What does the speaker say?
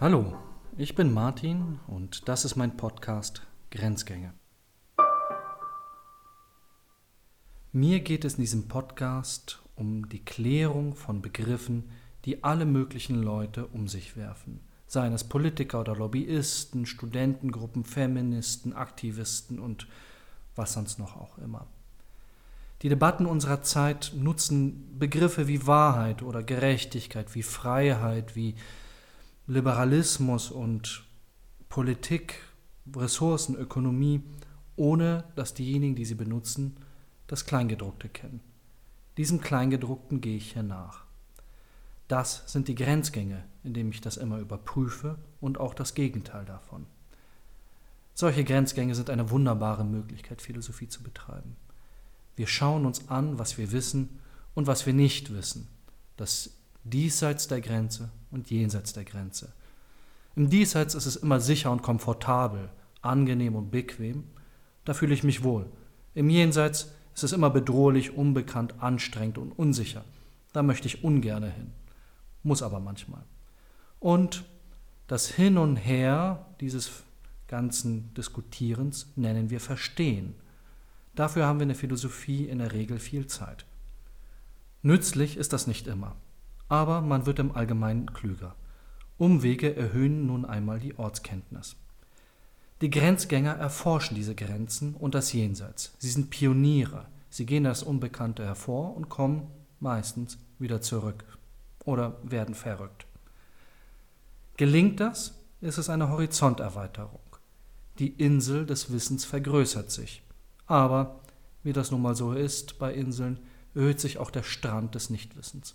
Hallo, ich bin Martin und das ist mein Podcast Grenzgänge. Mir geht es in diesem Podcast um die Klärung von Begriffen, die alle möglichen Leute um sich werfen. Seien es Politiker oder Lobbyisten, Studentengruppen, Feministen, Aktivisten und was sonst noch auch immer. Die Debatten unserer Zeit nutzen Begriffe wie Wahrheit oder Gerechtigkeit, wie Freiheit, wie Liberalismus und Politik, Ressourcen, Ökonomie, ohne dass diejenigen, die sie benutzen, das Kleingedruckte kennen. Diesem Kleingedruckten gehe ich hier nach. Das sind die Grenzgänge, indem ich das immer überprüfe und auch das Gegenteil davon. Solche Grenzgänge sind eine wunderbare Möglichkeit, Philosophie zu betreiben. Wir schauen uns an, was wir wissen und was wir nicht wissen. Das diesseits der Grenze und jenseits der Grenze. Im Diesseits ist es immer sicher und komfortabel, angenehm und bequem, da fühle ich mich wohl. Im Jenseits ist es immer bedrohlich, unbekannt, anstrengend und unsicher. Da möchte ich ungerne hin, muss aber manchmal. Und das Hin und Her dieses ganzen Diskutierens nennen wir Verstehen. Dafür haben wir in der Philosophie in der Regel viel Zeit. Nützlich ist das nicht immer aber man wird im Allgemeinen klüger. Umwege erhöhen nun einmal die Ortskenntnis. Die Grenzgänger erforschen diese Grenzen und das Jenseits. Sie sind Pioniere. Sie gehen das Unbekannte hervor und kommen meistens wieder zurück oder werden verrückt. Gelingt das, ist es eine Horizonterweiterung. Die Insel des Wissens vergrößert sich. Aber, wie das nun mal so ist bei Inseln, erhöht sich auch der Strand des Nichtwissens.